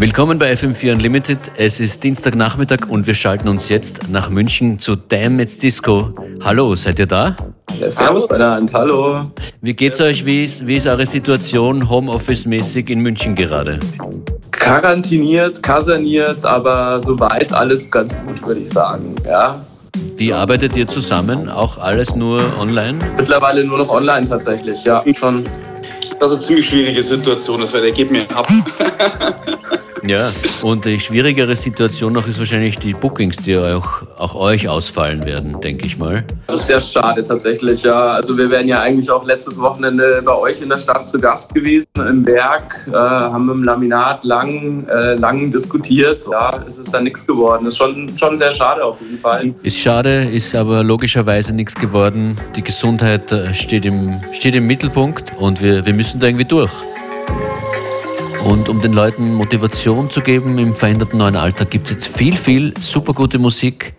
Willkommen bei FM4 Unlimited. Es ist Dienstagnachmittag und wir schalten uns jetzt nach München zu Damn It's Disco. Hallo, seid ihr da? Ja, servus bei der Hand, hallo. Wie geht's euch? Wie ist, wie ist eure Situation Homeoffice-mäßig in München gerade? Quarantiniert, kaserniert, aber soweit alles ganz gut, würde ich sagen. Ja. Wie arbeitet ihr zusammen? Auch alles nur online? Mittlerweile nur noch online tatsächlich, ja. Schon. Das ist eine ziemlich schwierige Situation, das weil der geht mir ab. Ja, und die schwierigere Situation noch ist wahrscheinlich die Bookings, die auch, auch euch ausfallen werden, denke ich mal. Das ist sehr schade tatsächlich, ja. Also wir wären ja eigentlich auch letztes Wochenende bei euch in der Stadt zu Gast gewesen, im Werk, äh, haben im Laminat lang, äh, lang diskutiert. Ja, es ist da nichts geworden. Ist schon, schon sehr schade auf jeden Fall. Ist schade, ist aber logischerweise nichts geworden. Die Gesundheit äh, steht im, steht im Mittelpunkt und wir, wir müssen da irgendwie durch. Und um den Leuten Motivation zu geben im veränderten neuen Alltag, gibt es jetzt viel, viel super gute Musik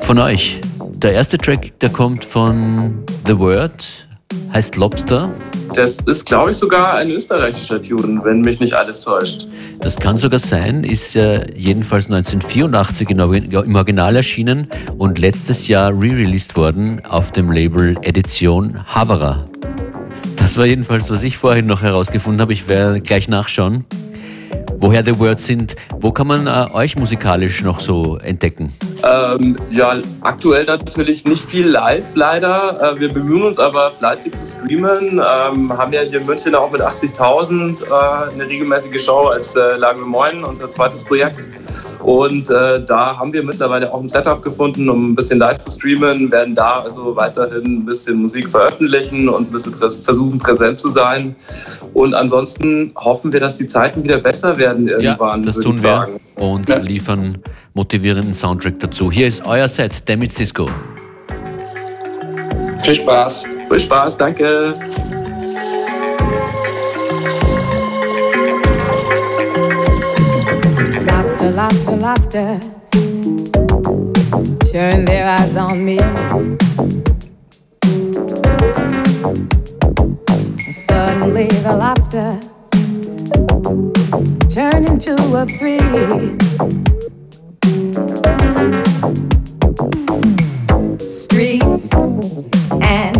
von euch. Der erste Track, der kommt von The Word, heißt Lobster. Das ist, glaube ich, sogar ein österreichischer Tune, wenn mich nicht alles täuscht. Das kann sogar sein, ist ja jedenfalls 1984 im Original erschienen und letztes Jahr re-released worden auf dem Label Edition Havara. Das war jedenfalls, was ich vorhin noch herausgefunden habe. Ich werde gleich nachschauen, woher The Words sind. Wo kann man äh, euch musikalisch noch so entdecken? Ähm, ja, aktuell natürlich nicht viel live leider. Äh, wir bemühen uns aber fleißig zu streamen. Ähm, haben ja hier in München auch mit 80.000 äh, eine regelmäßige Show als äh, Lage Moin, unser zweites Projekt. Und äh, da haben wir mittlerweile auch ein Setup gefunden, um ein bisschen live zu streamen, werden da also weiterhin ein bisschen Musik veröffentlichen und ein bisschen versuchen präsent zu sein. Und ansonsten hoffen wir, dass die Zeiten wieder besser werden irgendwann. Ja, das tun wir und ja. liefern motivierenden Soundtrack dazu. Hier ist euer Set, Damit Cisco. Viel Spaß. Viel Spaß, danke. Lobster, lobster, turn their eyes on me. Suddenly the lobsters turn into a three. Streets and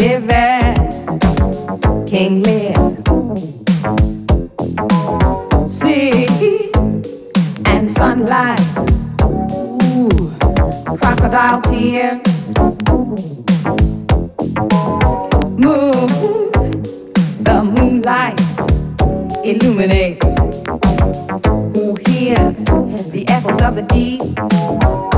rivers, King Lear. Sunlight. Ooh, crocodile tears. Moon, the moonlight illuminates. Who hears the echoes of the deep?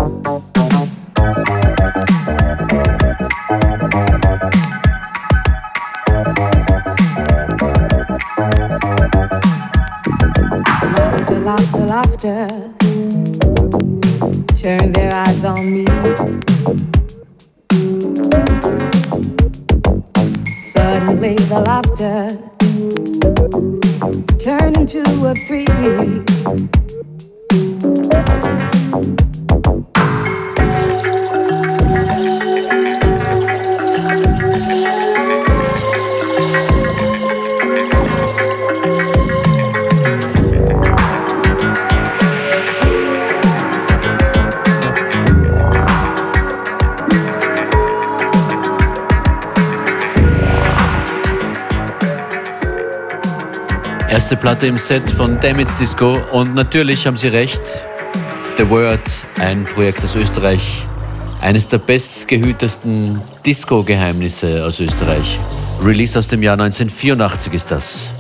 Lobster, lobsters turn their eyes on me. Suddenly, the lobsters turn into a three. Erste Platte im Set von Damage Disco und natürlich haben sie recht. The Word, ein Projekt aus Österreich, eines der bestgehütesten Disco-Geheimnisse aus Österreich. Release aus dem Jahr 1984 ist das.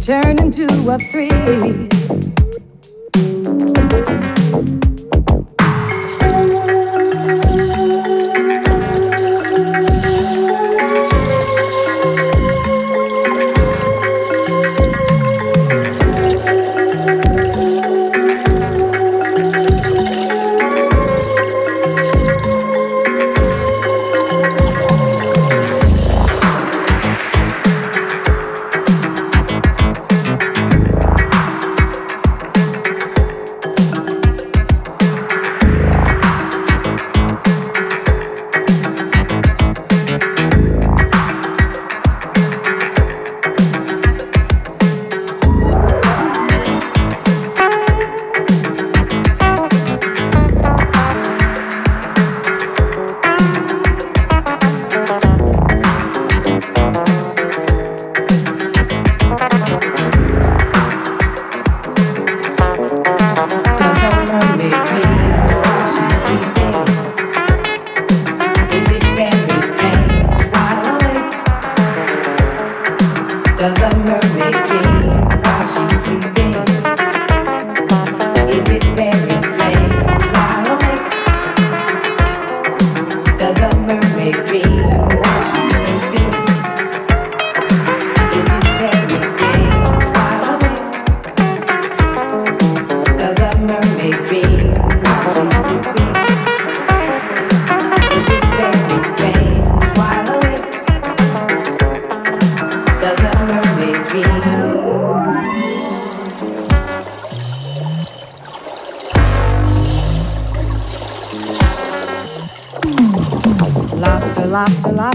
turn into a three.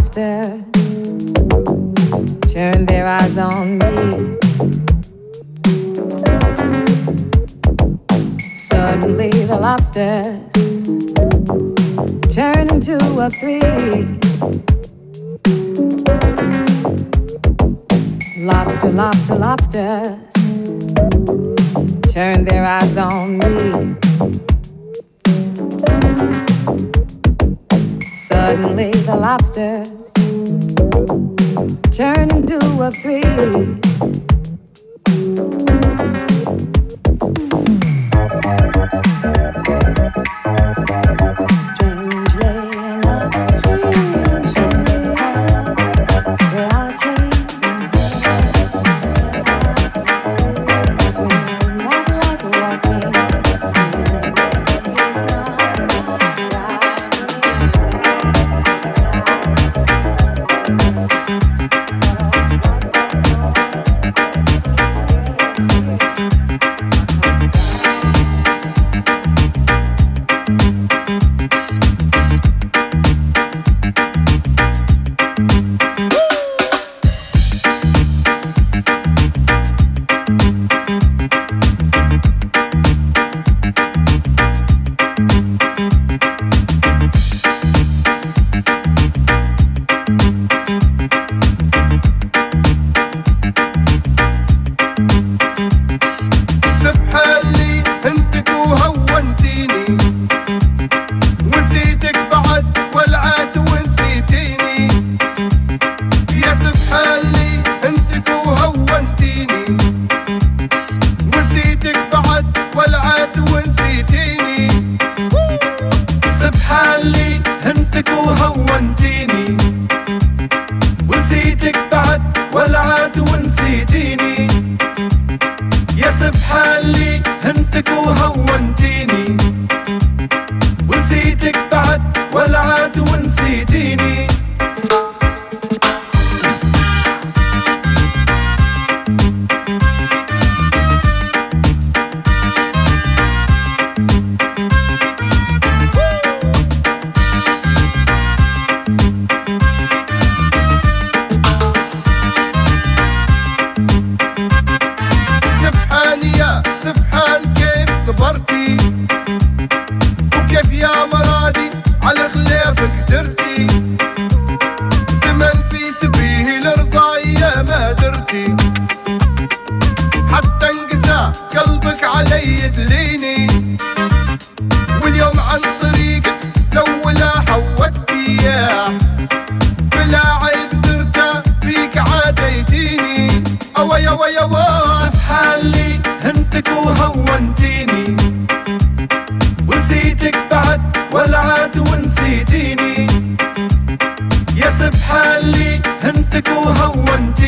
monsters turned their eyes on me. Suddenly, the lobsters turned into a three. Lobster, lobster, lobsters turned their eyes on me. Suddenly the lobsters turn into a three. one.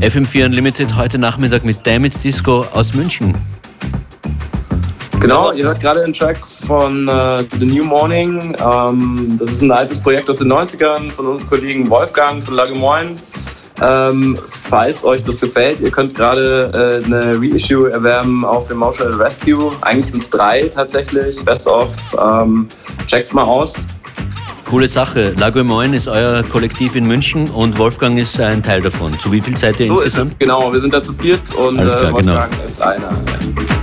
FM4 Unlimited heute Nachmittag mit Damage Disco aus München. Genau, ihr hört gerade den Track von uh, The New Morning. Ähm, das ist ein altes Projekt aus den 90ern von unserem Kollegen Wolfgang von Lagemoin. Ähm, falls euch das gefällt, ihr könnt gerade äh, eine Reissue erwerben auf Emotional Rescue. Eigentlich sind es drei tatsächlich. Best of. Ähm, checkt's mal aus. Coole Sache. Lago Moin ist euer Kollektiv in München und Wolfgang ist ein Teil davon. Zu wie viel seid ihr so insgesamt? Genau, wir sind da zu viert und Alles klar, äh, genau. Wolfgang ist einer.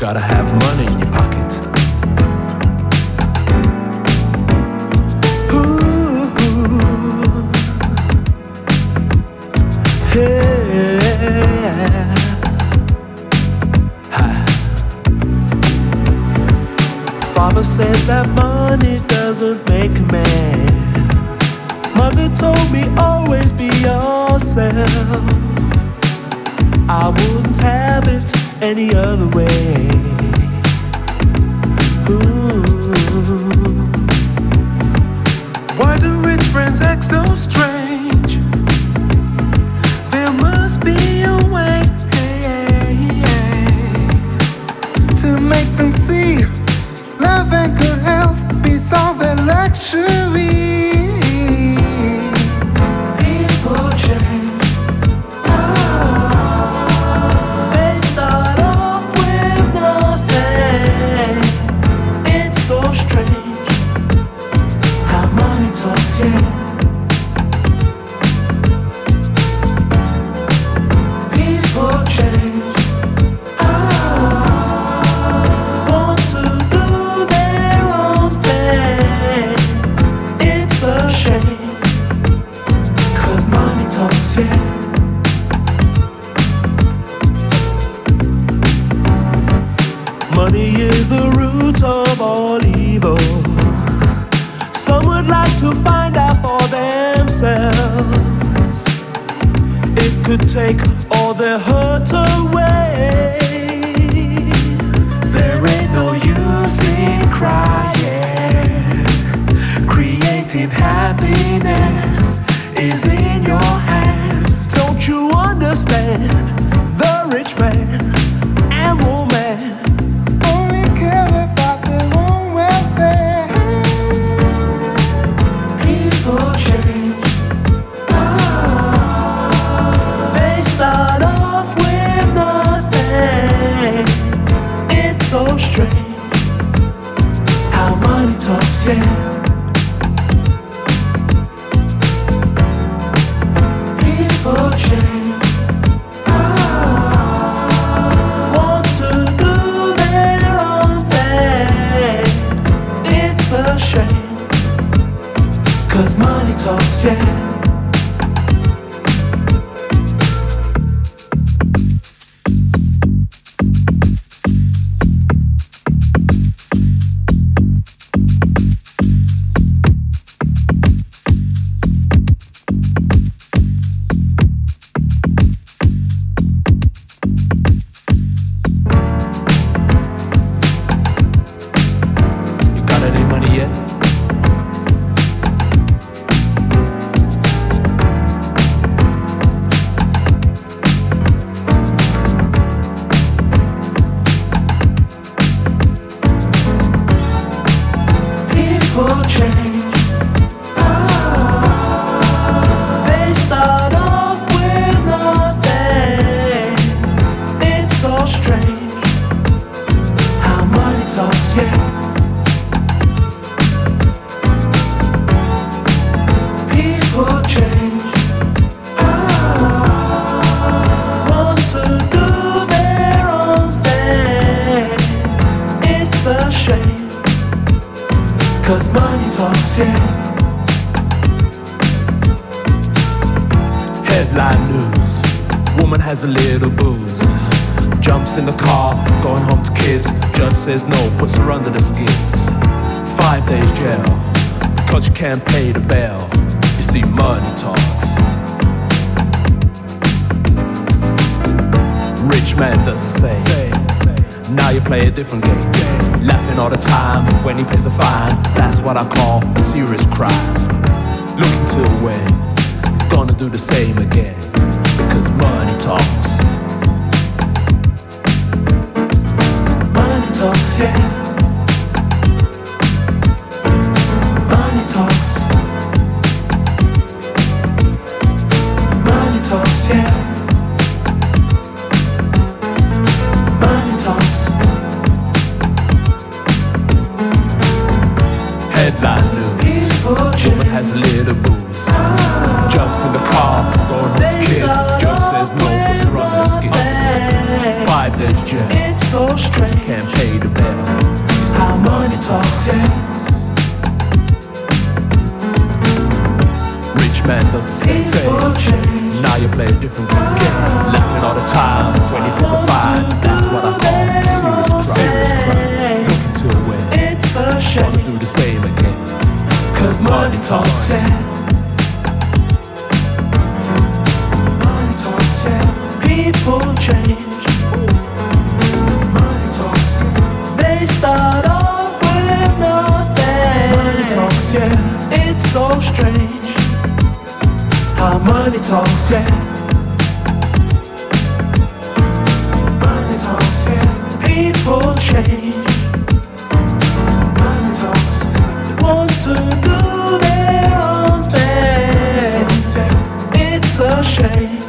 gotta have money in your pocket. Ooh, yeah. Father said that money doesn't make a man. Mother told me always be yourself. I wouldn't have it any other way. their hurt away. There ain't no use in crying. Creating happiness is in your hands. Don't you understand? The rich man. little booze. Jumps in the car, going home to kids. Judge says no, puts her under the skids. Five days jail, cause you can't pay the bail. You see, money talks. Rich man does the same. Now you play a different game. Laughing all the time when he pays the fine. That's what I call serious crime. Look to when he's gonna do the same again because money talks. Money talks, yeah. you play a different game. Laughing all the time, 20 bits of fine. That's what I call a serious crime. Serious crime. Looking to a way. It's a shame. Wanna do the same again. Cause money talks. Money talks, yeah. People change. Money talks. They start off with nothing. Money talks, yeah. It's so strange how money talks, yeah. Money talks, yeah. People change. Money talks. They want to do their own thing. It's a shame.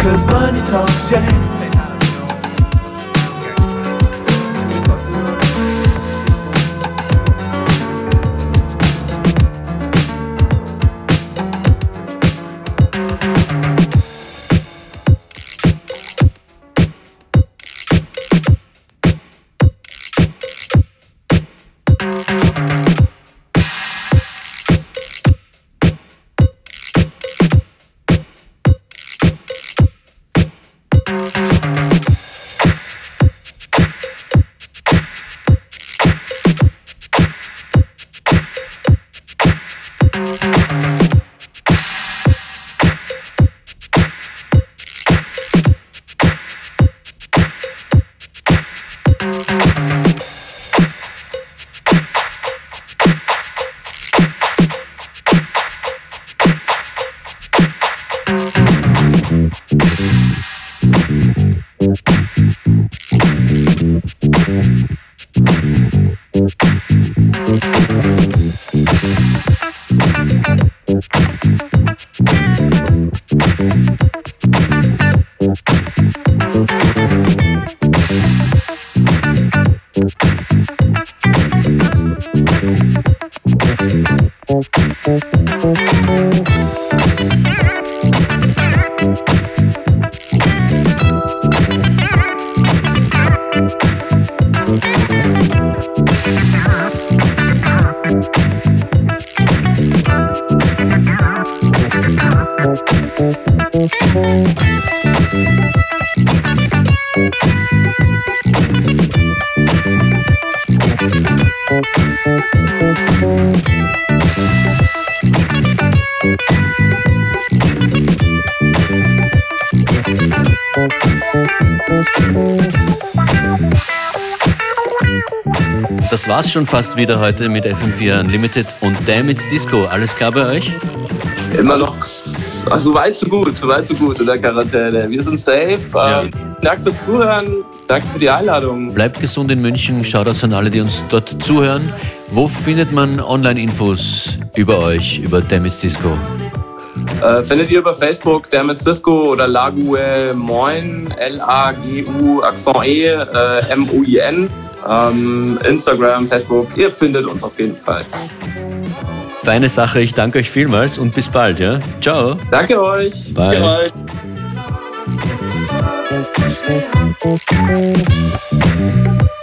Cause money talks, yeah. War's schon fast wieder heute mit FM4 Unlimited und Damage Disco. Alles klar bei euch? Immer noch so weit, so gut, so weit, so gut in der Quarantäne. Wir sind safe. Ja. Ähm, danke fürs Zuhören. Danke für die Einladung. Bleibt gesund in München. Shoutouts an alle, die uns dort zuhören. Wo findet man Online-Infos über euch, über Damage Disco? Äh, findet ihr über Facebook Damage Cisco oder Lague Moin, L-A-G-U, Accent E, äh, M-U-I-N ähm, Instagram, Facebook. Ihr findet uns auf jeden Fall. Feine Sache, ich danke euch vielmals und bis bald, ja? Ciao. Danke euch. Bye. Danke euch.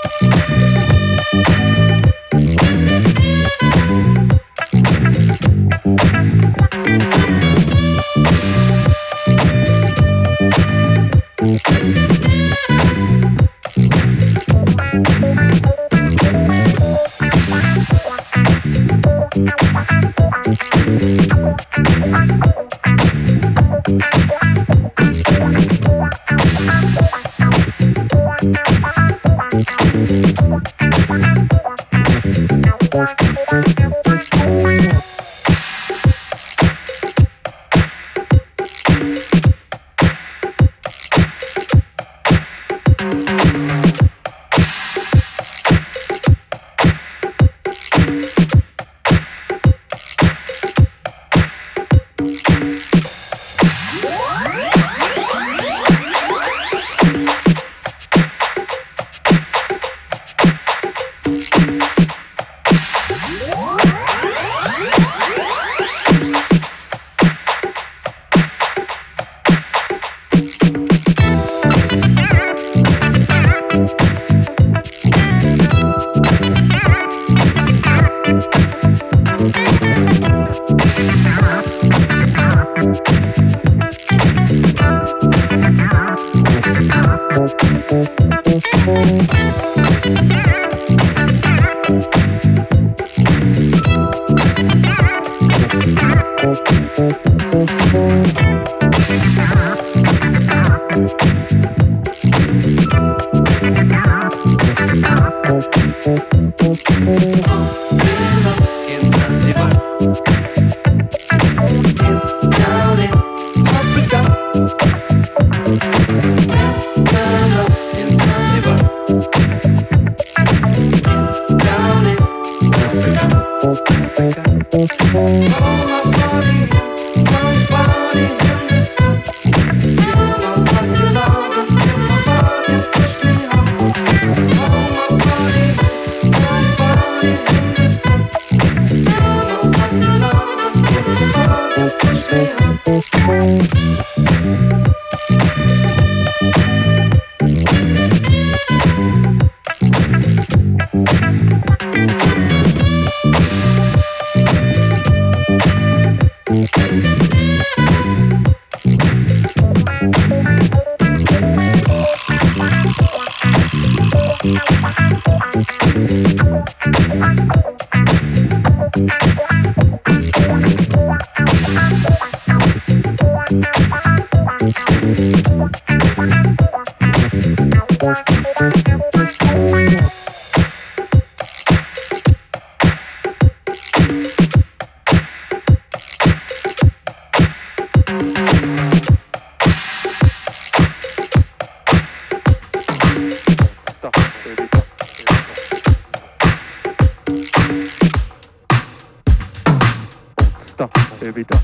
stop, baby duck,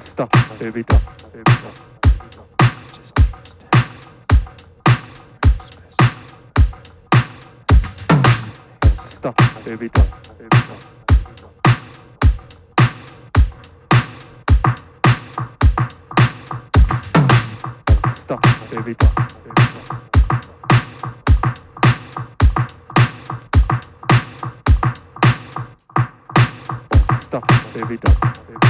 stop, baby duck, stop, baby doll. Stop, baby doll. Evita. Evita.